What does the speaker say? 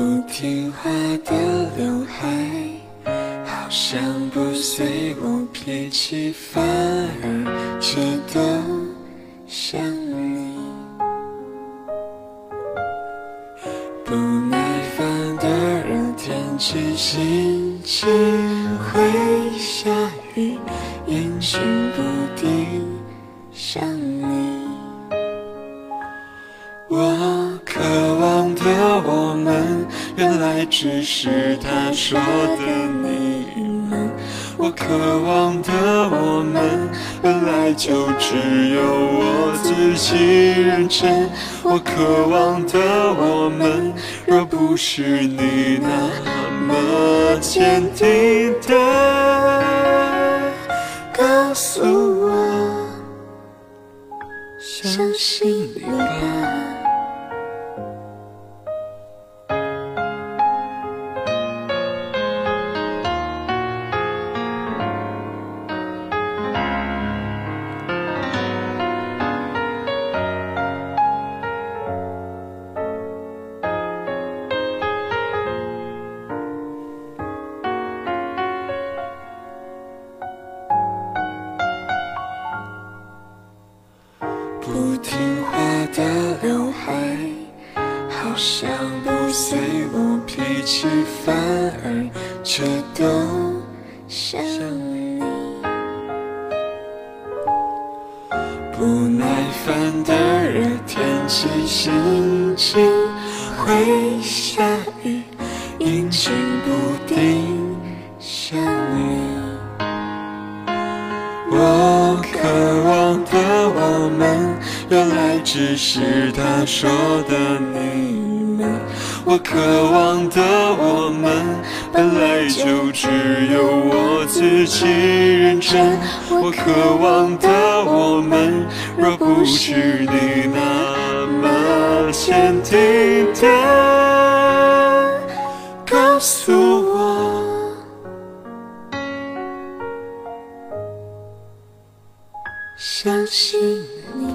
不听话的刘海，好像不随我脾气，反而觉得像你。不耐烦的热天气，心情会下雨，阴晴不定，像你。我们，原来只是他说的你们。我渴望的我们，本来就只有我自己认真。我渴望的我们，若不是你那么坚定的告诉我，相信你吧。的刘海，好像不随我脾气，反而却都像你。不耐烦的热天气，心情会下雨，阴晴不定，像你。我可，原来只是他说的你们。我渴望的我们，本来就只有我自己认真。我渴望的我们，若不是你那么坚定的告诉我。相信你。